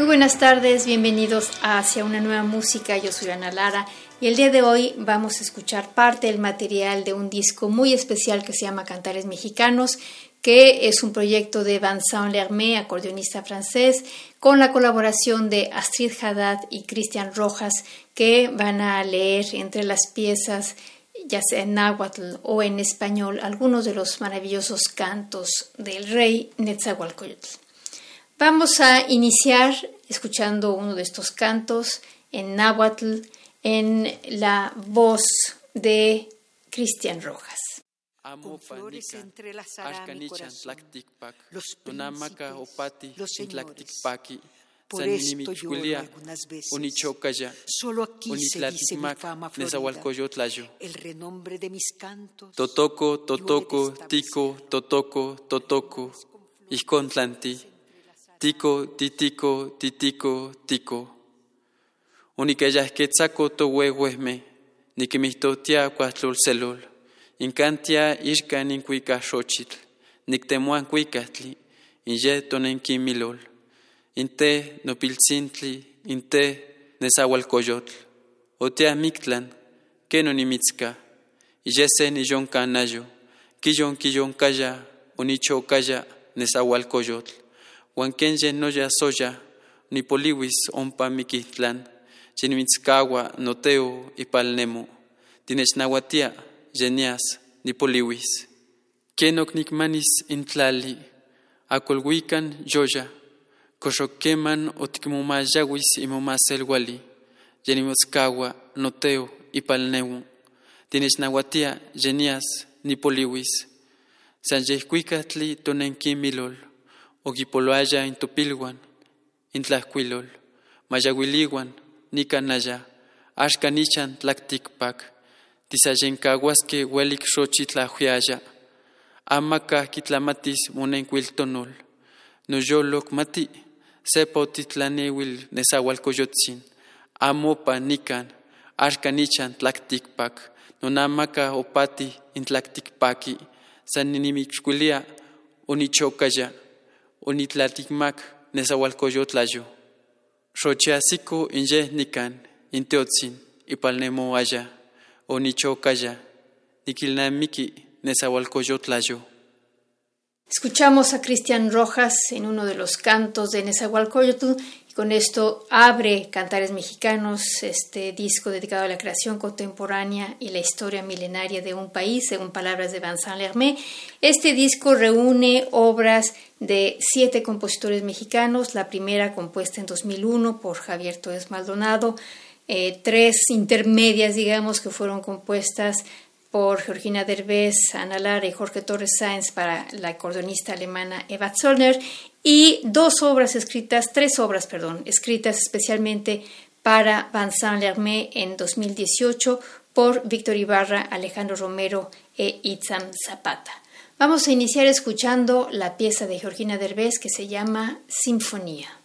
Muy buenas tardes, bienvenidos a Hacia una nueva música. Yo soy Ana Lara y el día de hoy vamos a escuchar parte del material de un disco muy especial que se llama Cantares Mexicanos, que es un proyecto de Vincent Lermé, acordeonista francés, con la colaboración de Astrid Haddad y Cristian Rojas, que van a leer entre las piezas ya sea en náhuatl o en español, algunos de los maravillosos cantos del rey Netzahualcoyotl. Vamos a iniciar escuchando uno de estos cantos en náhuatl en la voz de Cristian Rojas. Amo flores entrelazará mi corazón, los príncipes, los señores. Por esto lloro algunas veces. Solo aquí se dice mi fama florida, el renombre de mis cantos. Totoco, totoco, tico, totoco, totoco, tlanti. Tico, titico, titico, tico. Uniqueyahquetzaco tohuehuehme, niquimihtotia cuatlolcelol. Incantia ixca nincuica xochitl, nictemuan cuicatli, inye tonenquimilol. Inte nopiltzintli, inte nezahualcoyotl. Otea mictlan, que no nimitzca, iyese niyoncanayo, quillon quilloncaya, unichocaya, nezahualcoyotl. Huanquenye noya soya, nipoliwis ompa miquitlan, chinimitzcawa noteo ipalnemo, tinechnahuatia, yenias, nipoliwis. Kenok nikmanis intlali, acolhuican yoya, coxoqueman otikmomayawis imomaselwali, yenimotzcawa noteo ipalnemo, tinechnahuatia, yenias, nipoliwis. San yehcuicatli tonenquimilol, Oguipoloaya in Tupilguan, in Tlajcuilol, Mayahuiliwan, Nicanaya, Ashkanichan Tlacticpac, Tisayencahuasque Huelic Xochitlajuiaya, Amaca Quitlamatis Monencuiltonol, Noyoloc Mati, Sepa Otitlanewil Nezahualcoyotzin, Amopa Nican, Ashkanichan Tlacticpac, Nonamaca Opati in Tlacticpaqui, Saninimichquilia, Onichocaya, onitlaticmac nezahualcoyotlayo. Xochiasico inye nican, inteotzin, ipalnemoaya, onichocaya, niquilnamiki nezahualcoyotlayo. Escuchamos a Cristian Rojas en uno de los cantos de Nezahualcóyotl con esto abre Cantares Mexicanos, este disco dedicado a la creación contemporánea y la historia milenaria de un país, según palabras de Vincent Lermé. Este disco reúne obras de siete compositores mexicanos, la primera compuesta en 2001 por Javier Torres Maldonado, eh, tres intermedias, digamos, que fueron compuestas por Georgina Derbez, Ana Lara y Jorge Torres Sáenz para la acordeonista alemana Eva Zollner y dos obras escritas, tres obras, perdón, escritas especialmente para Vincent Lermé en 2018 por Víctor Ibarra, Alejandro Romero e Itzam Zapata. Vamos a iniciar escuchando la pieza de Georgina Derbez que se llama Sinfonía.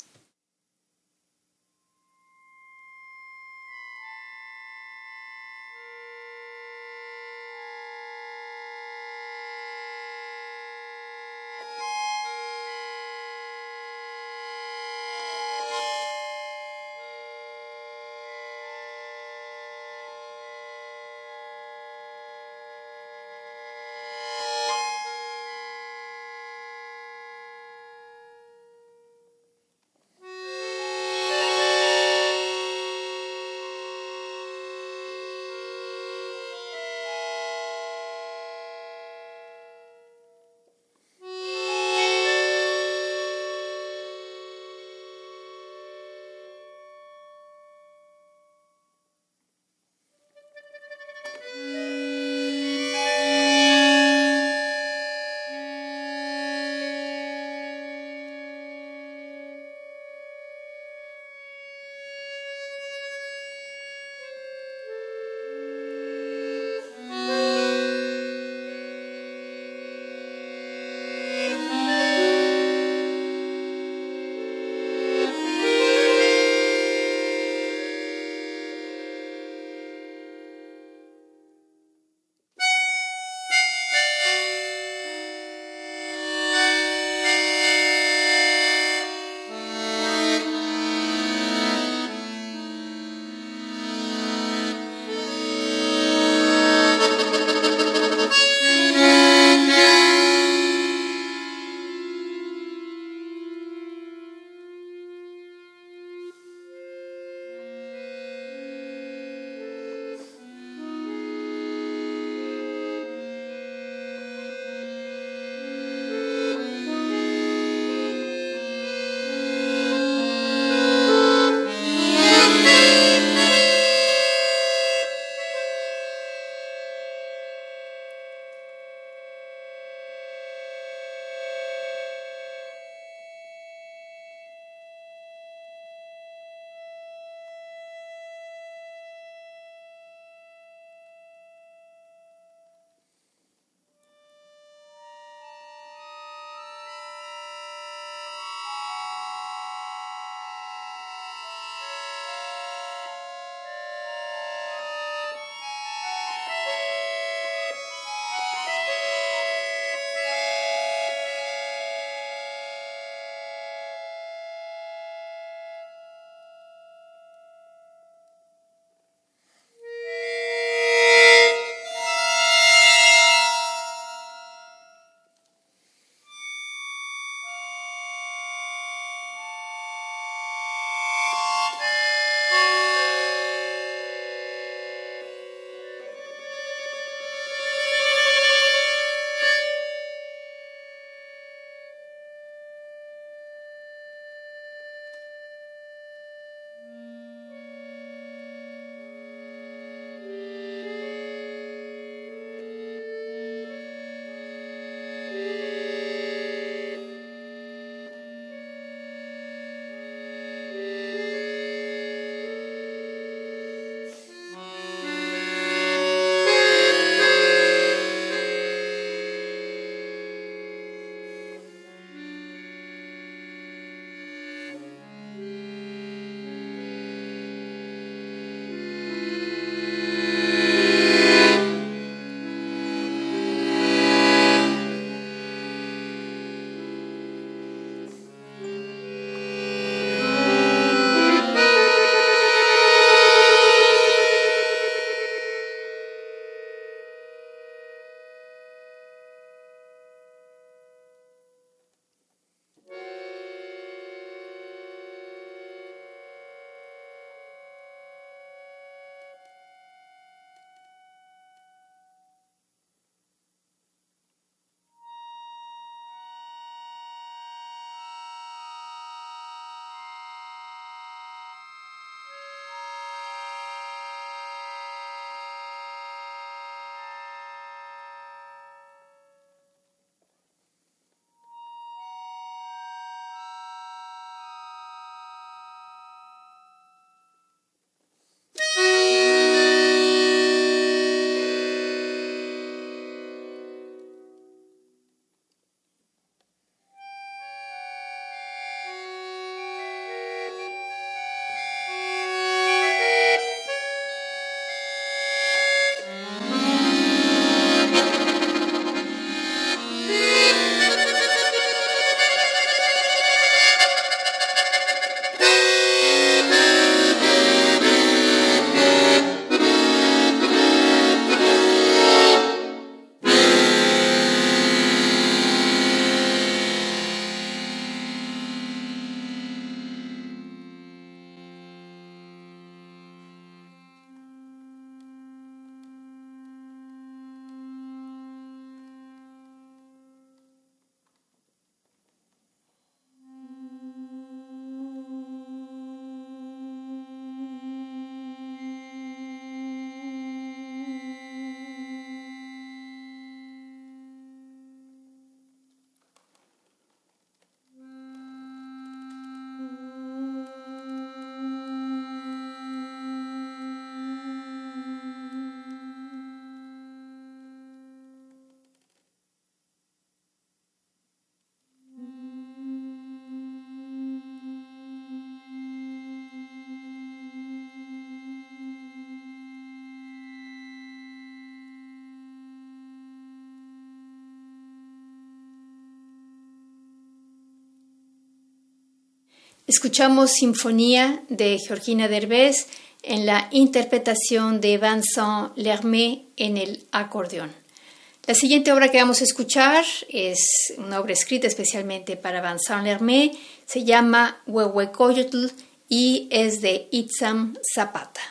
Escuchamos Sinfonía de Georgina Derbez en la interpretación de Vincent Lermé en el acordeón. La siguiente obra que vamos a escuchar es una obra escrita especialmente para Vincent Lermé, se llama Huehuecoyotl y es de Itzam Zapata.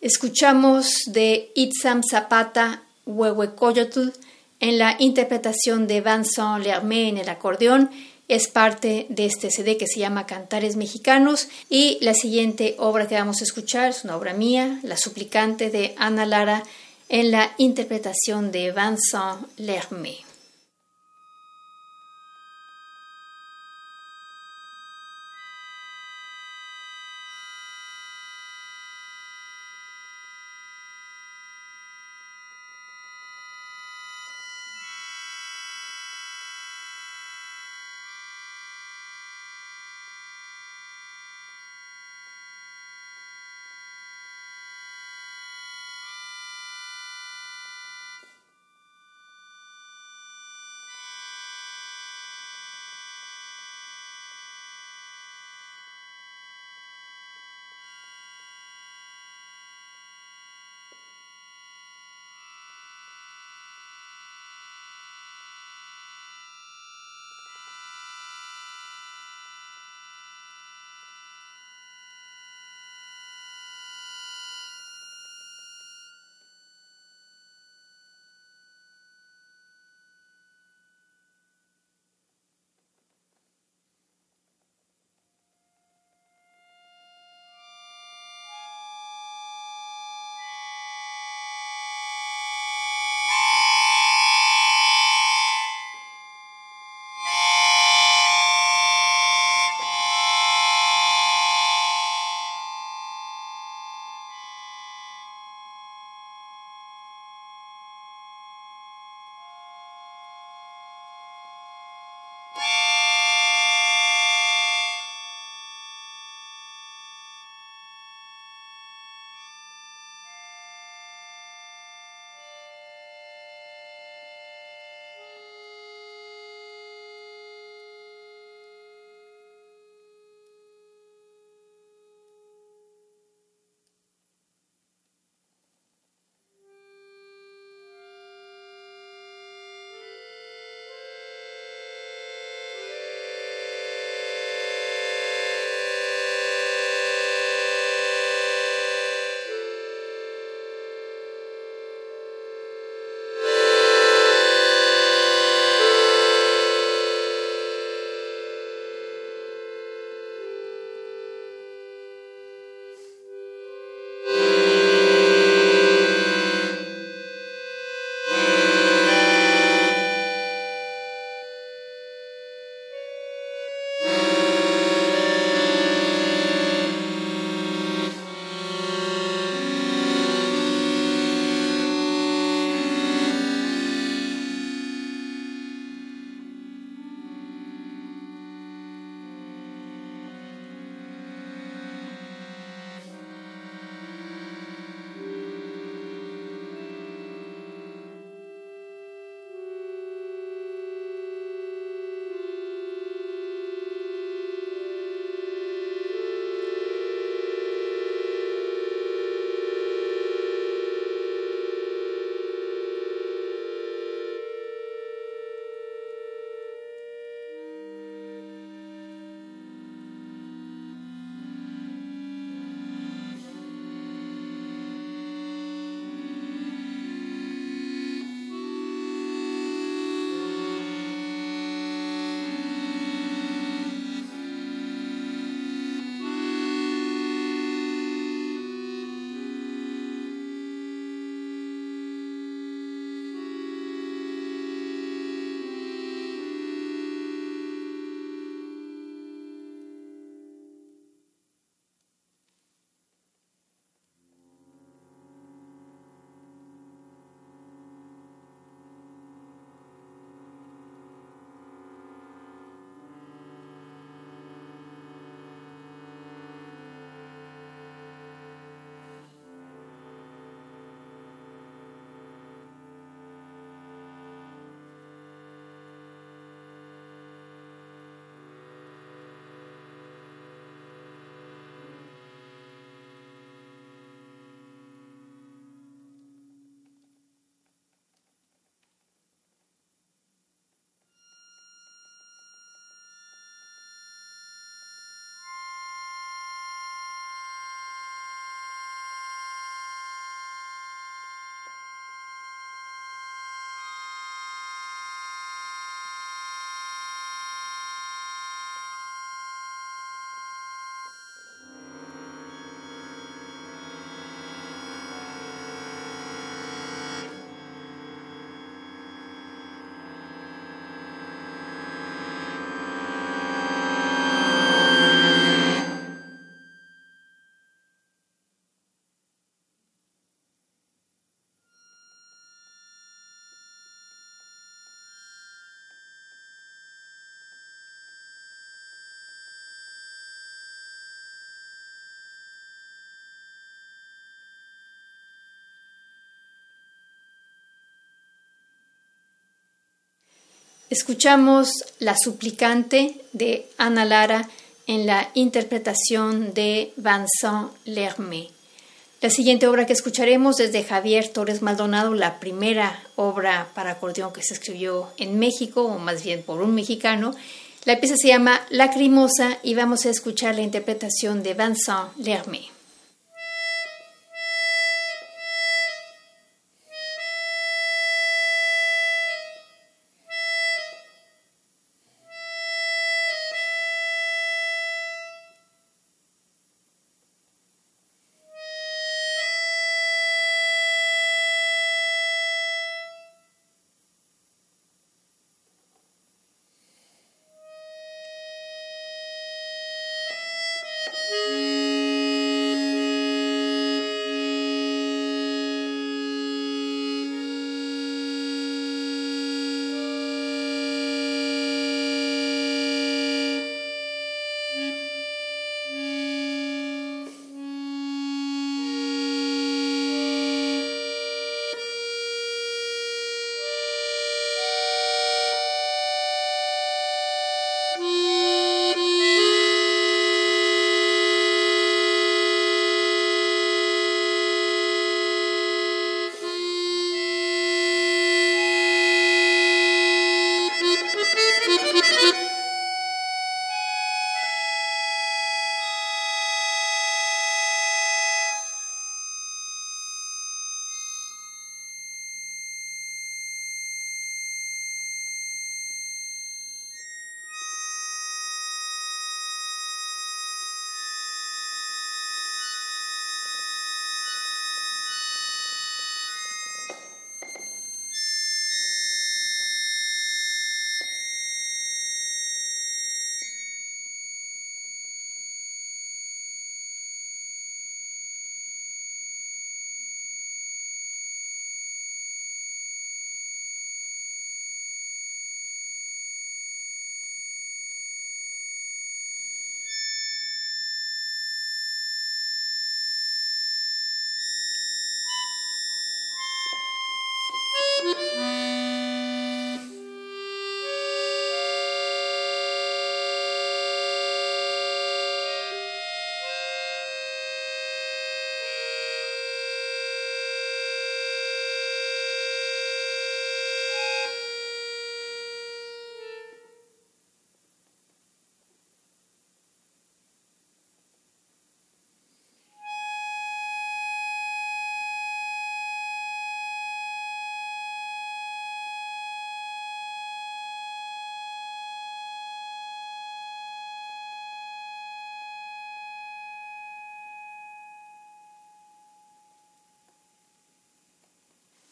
Escuchamos de Itzam Zapata Huehuecoyotl en la interpretación de Vincent Lermé en el acordeón. Es parte de este CD que se llama Cantares Mexicanos. Y la siguiente obra que vamos a escuchar es una obra mía, La Suplicante de Ana Lara, en la interpretación de Vincent Lermé. Escuchamos La suplicante de Ana Lara en la interpretación de Vincent Lermé. La siguiente obra que escucharemos es de Javier Torres Maldonado, la primera obra para acordeón que se escribió en México, o más bien por un mexicano. La pieza se llama Lacrimosa y vamos a escuchar la interpretación de Vincent Lermé.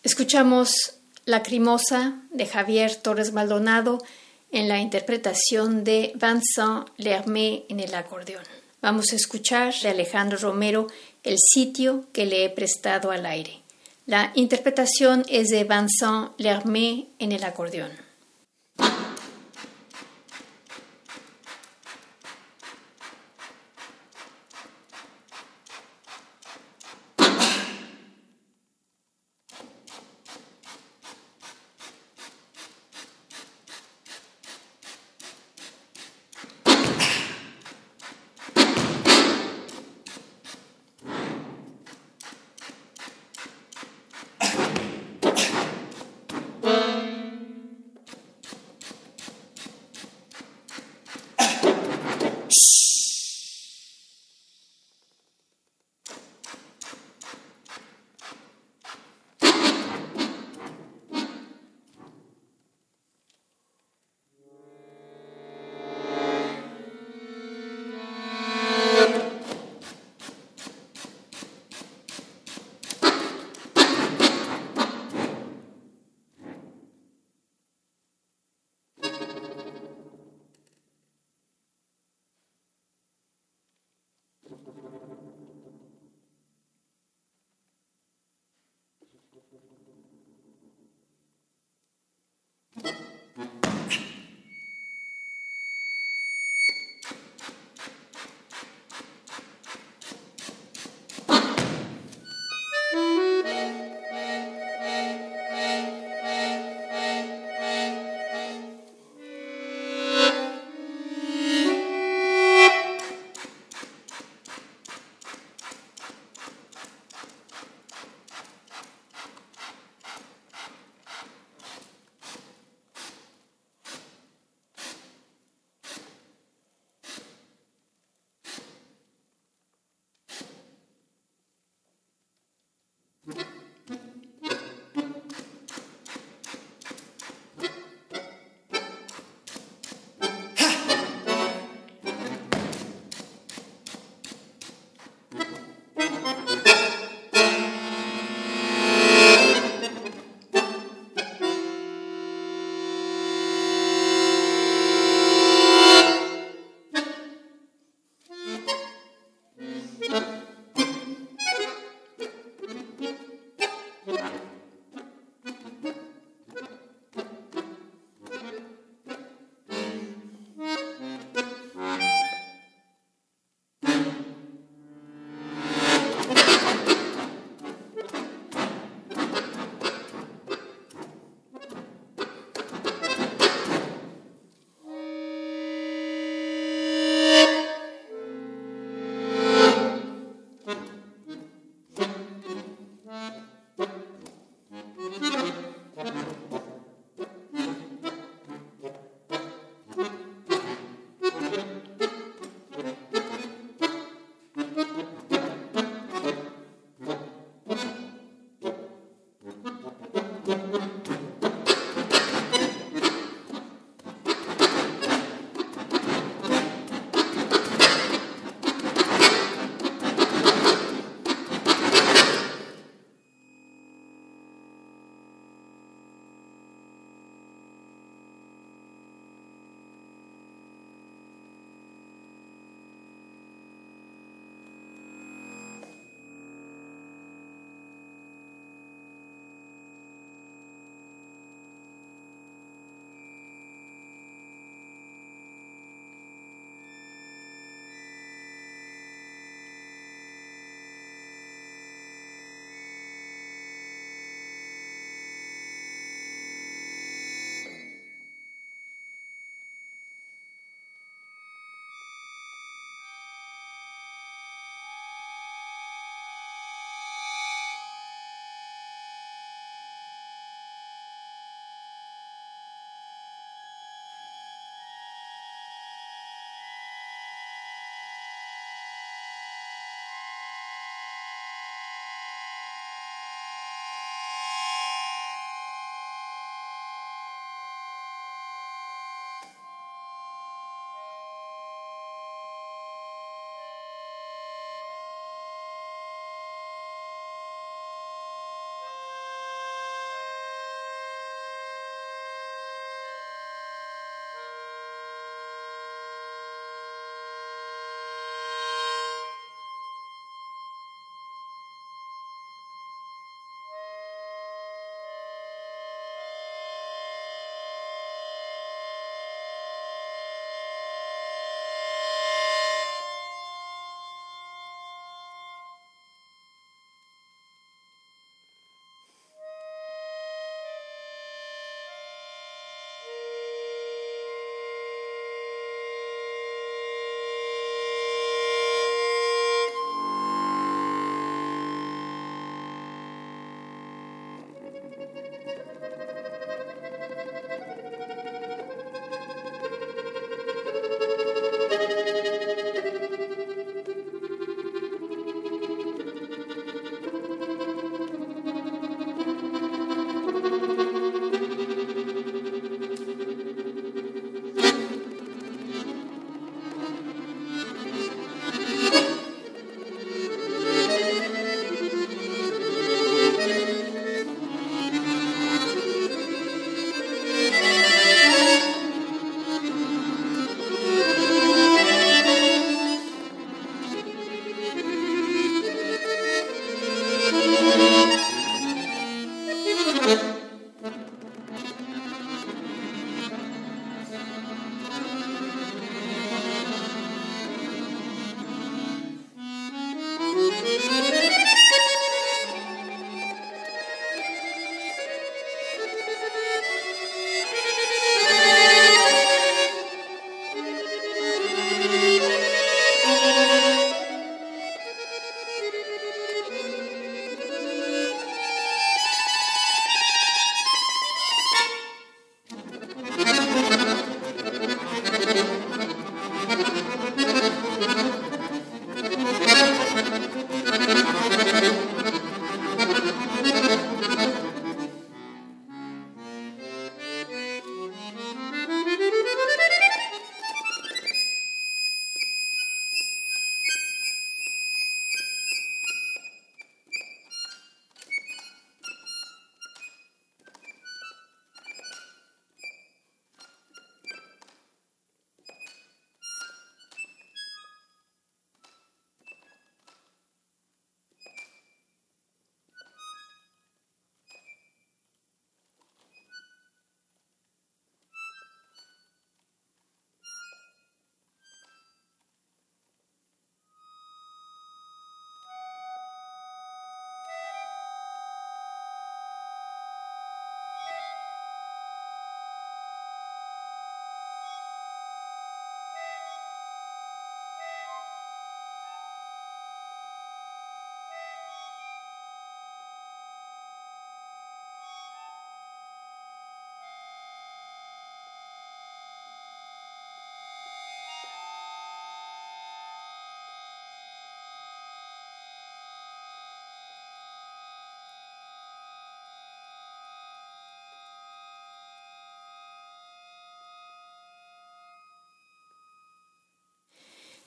Escuchamos Lacrimosa de Javier Torres Maldonado en la interpretación de Vincent Lermé en el acordeón. Vamos a escuchar de Alejandro Romero El sitio que le he prestado al aire. La interpretación es de Vincent Lermé en el acordeón.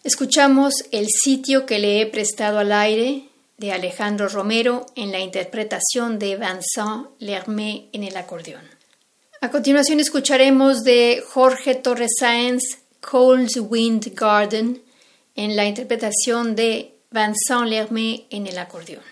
Escuchamos El sitio que le he prestado al aire de Alejandro Romero en la interpretación de Vincent Lermé en el acordeón. A continuación escucharemos de Jorge Torres Sáenz Cold Wind Garden en la interpretación de Vincent Lermé en el acordeón.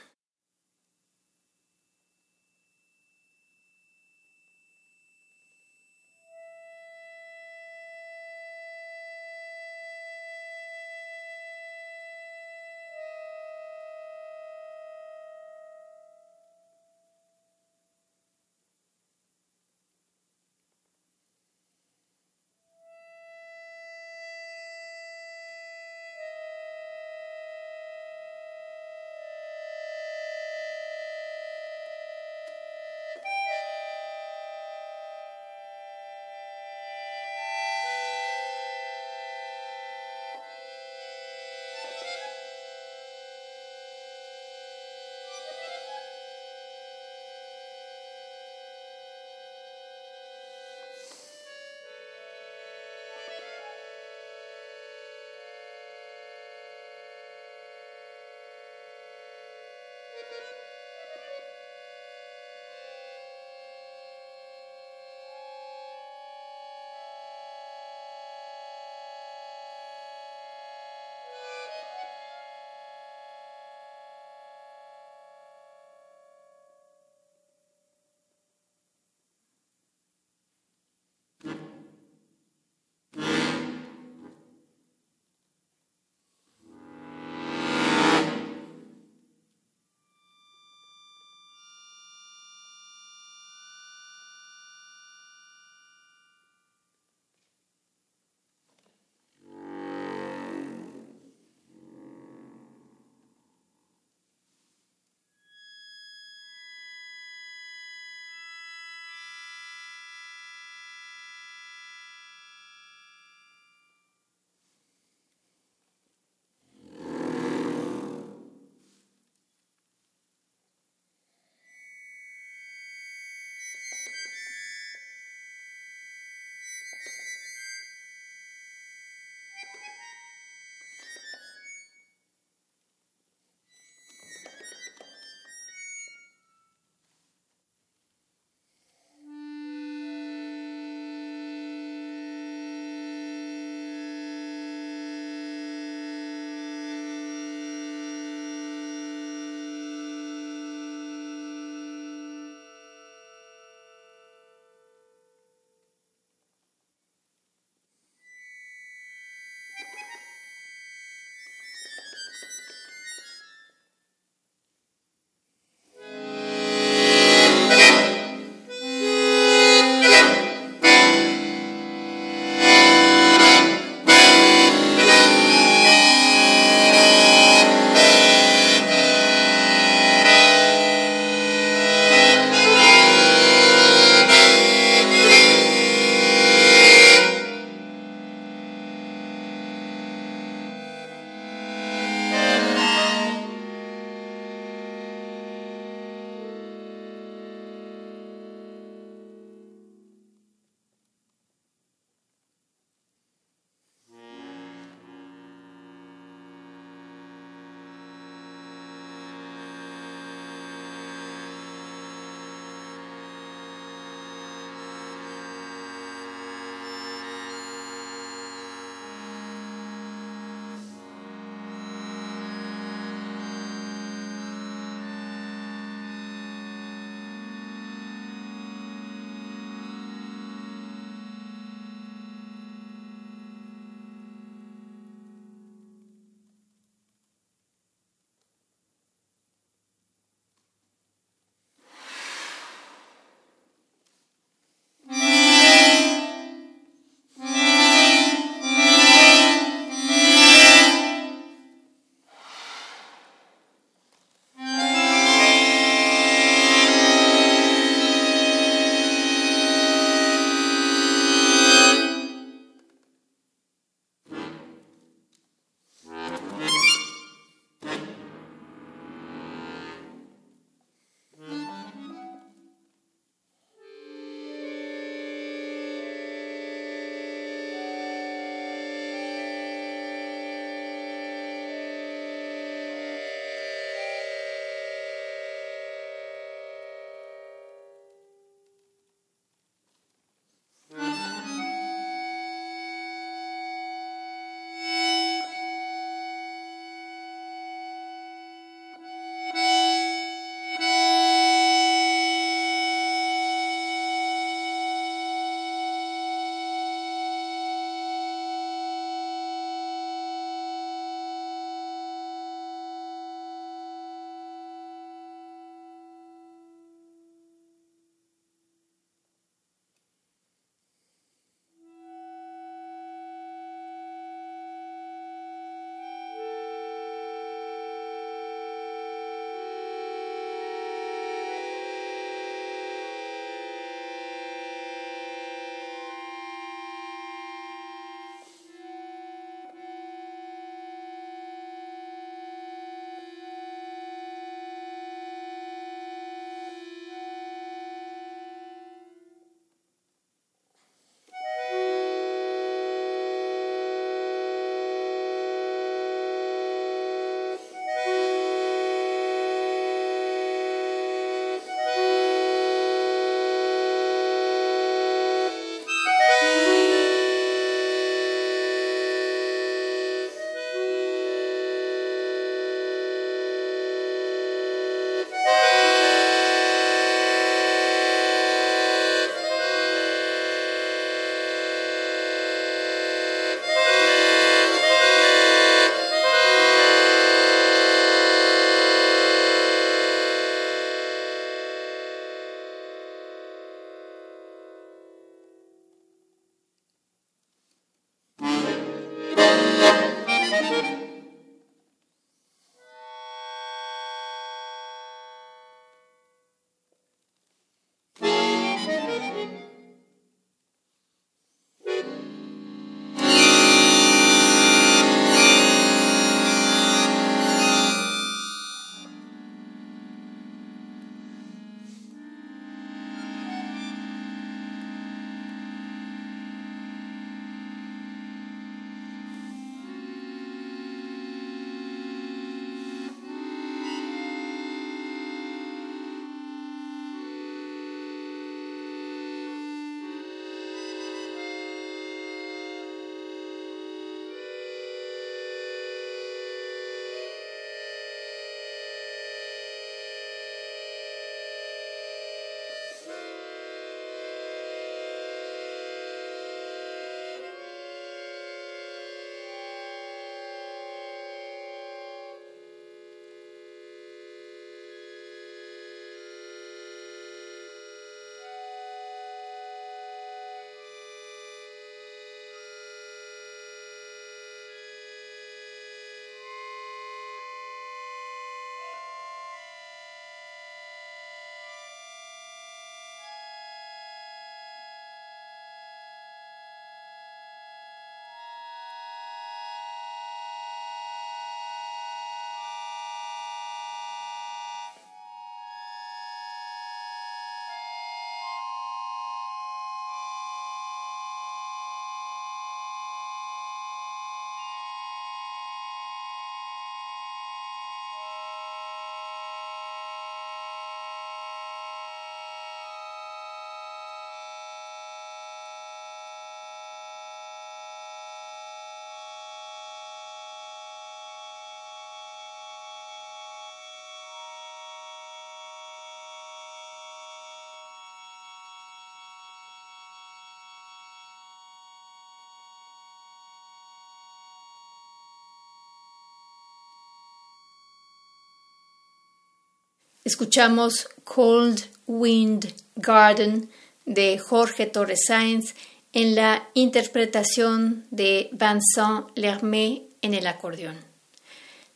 Escuchamos Cold Wind Garden de Jorge Torres Sáenz en la interpretación de Vincent Lermé en el acordeón.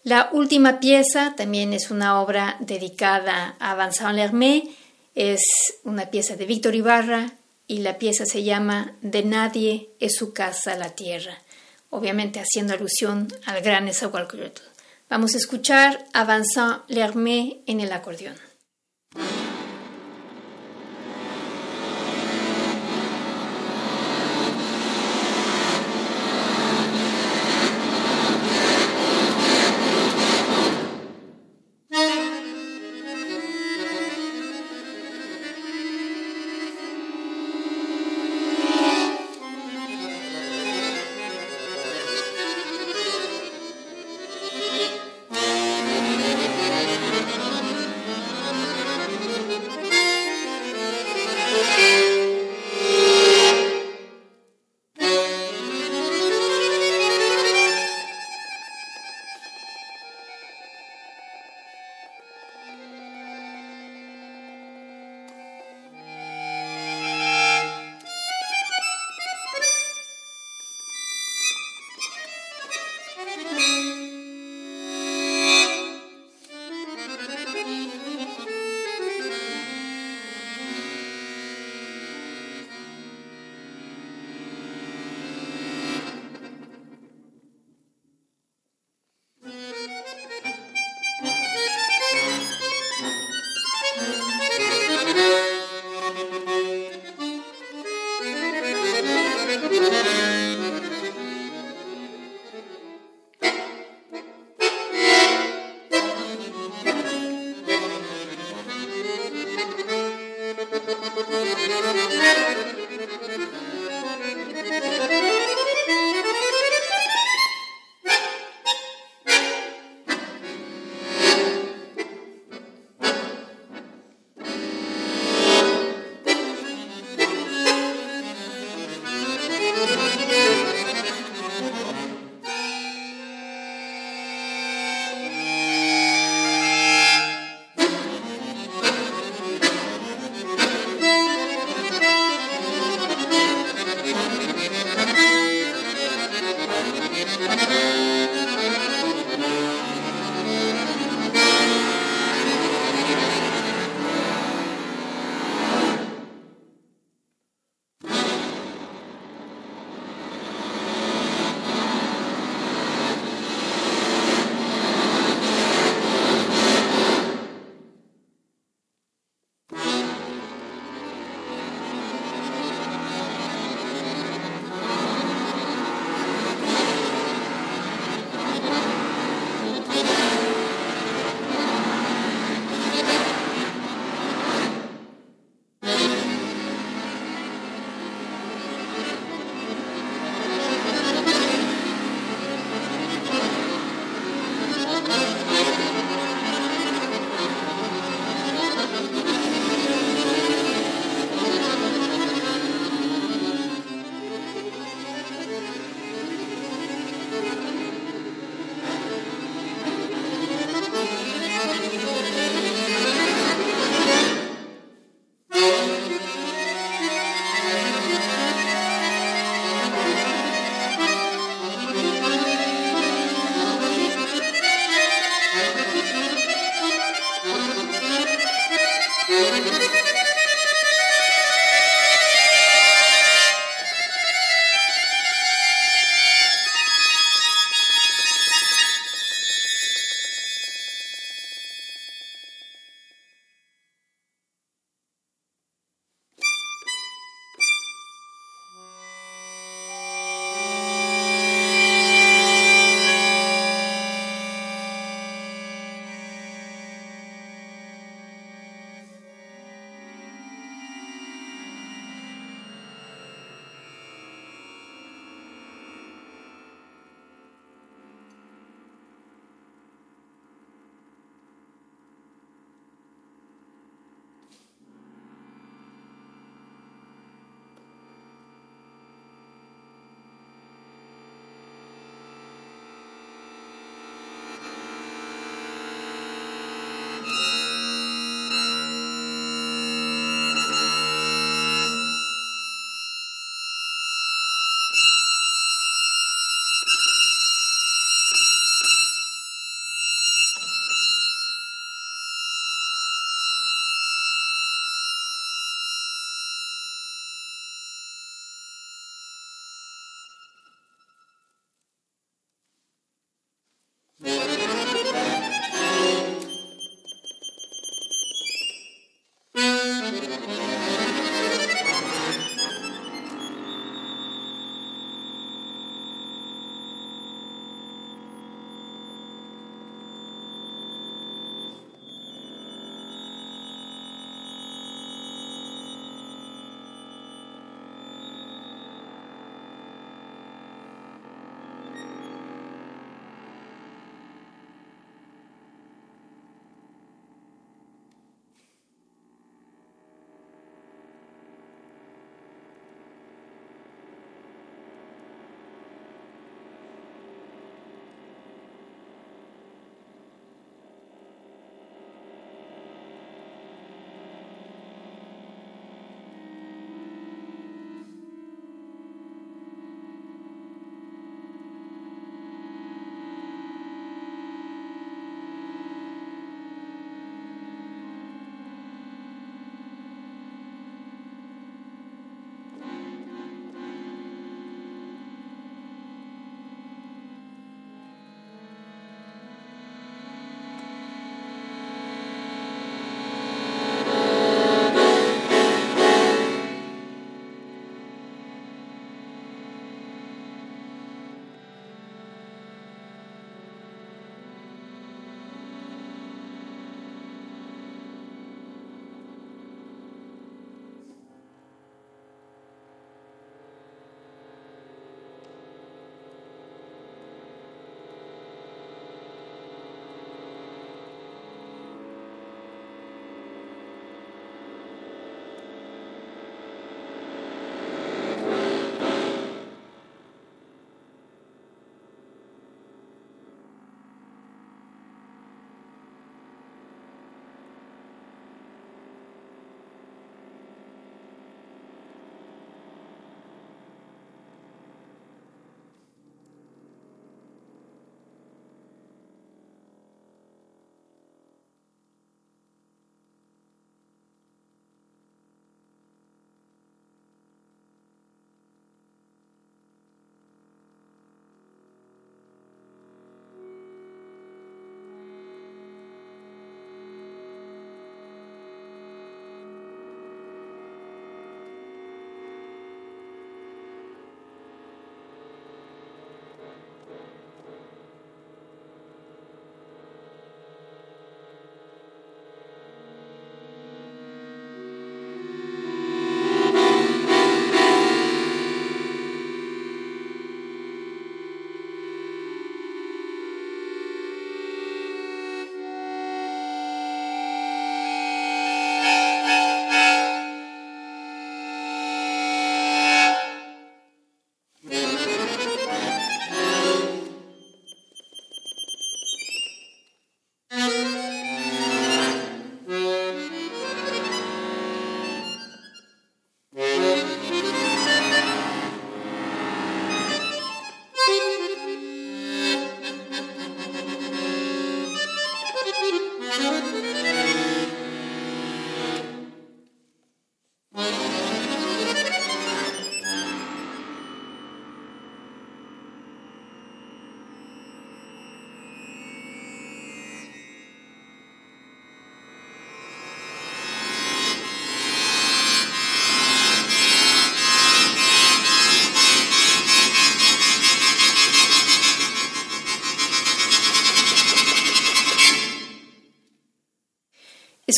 La última pieza también es una obra dedicada a Vincent Lermé, es una pieza de Víctor Ibarra y la pieza se llama De nadie es su casa la tierra, obviamente haciendo alusión al gran Esahualcoyotl. Vamos a escuchar a Vincent en el acordeón.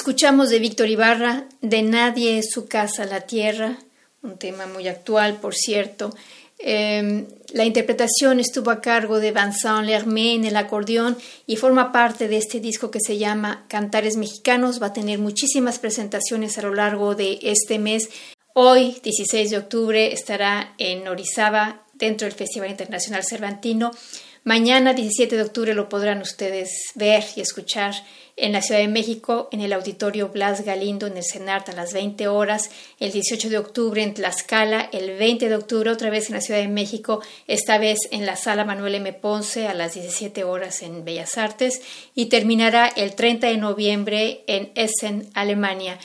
Escuchamos de Víctor Ibarra, De nadie es su casa la tierra, un tema muy actual, por cierto. Em, la interpretación estuvo a cargo de Vincent Lermé en el acordeón y forma parte de este disco que se llama Cantares Mexicanos. Va a tener muchísimas presentaciones a lo largo de este mes. Hoy, 16 de octubre, estará en Orizaba dentro del Festival Internacional Cervantino. Mañana, 17 de octubre, lo podrán ustedes ver y escuchar en la Ciudad de México, en el Auditorio Blas Galindo, en el CENART, a las 20 horas. El 18 de octubre en Tlaxcala. El 20 de octubre, otra vez en la Ciudad de México, esta vez en la Sala Manuel M. Ponce, a las 17 horas en Bellas Artes. Y terminará el 30 de noviembre en Essen, Alemania.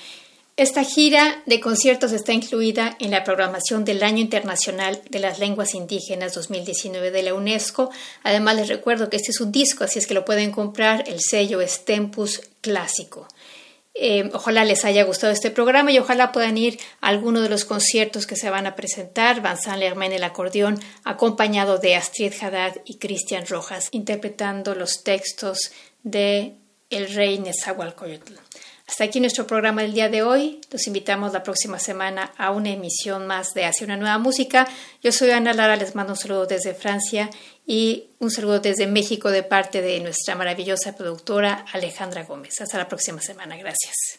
Esta gira de conciertos está incluida en la programación del Año Internacional de las Lenguas Indígenas 2019 de la UNESCO. Además, les recuerdo que este es un disco, así es que lo pueden comprar. El sello es Tempus Clásico. Eh, ojalá les haya gustado este programa y ojalá puedan ir a alguno de los conciertos que se van a presentar. San en el acordeón, acompañado de Astrid Haddad y Cristian Rojas, interpretando los textos de El Rey Nezahualcóyotl. Hasta aquí nuestro programa del día de hoy. Los invitamos la próxima semana a una emisión más de Hacia una nueva música. Yo soy Ana Lara, les mando un saludo desde Francia y un saludo desde México de parte de nuestra maravillosa productora Alejandra Gómez. Hasta la próxima semana. Gracias.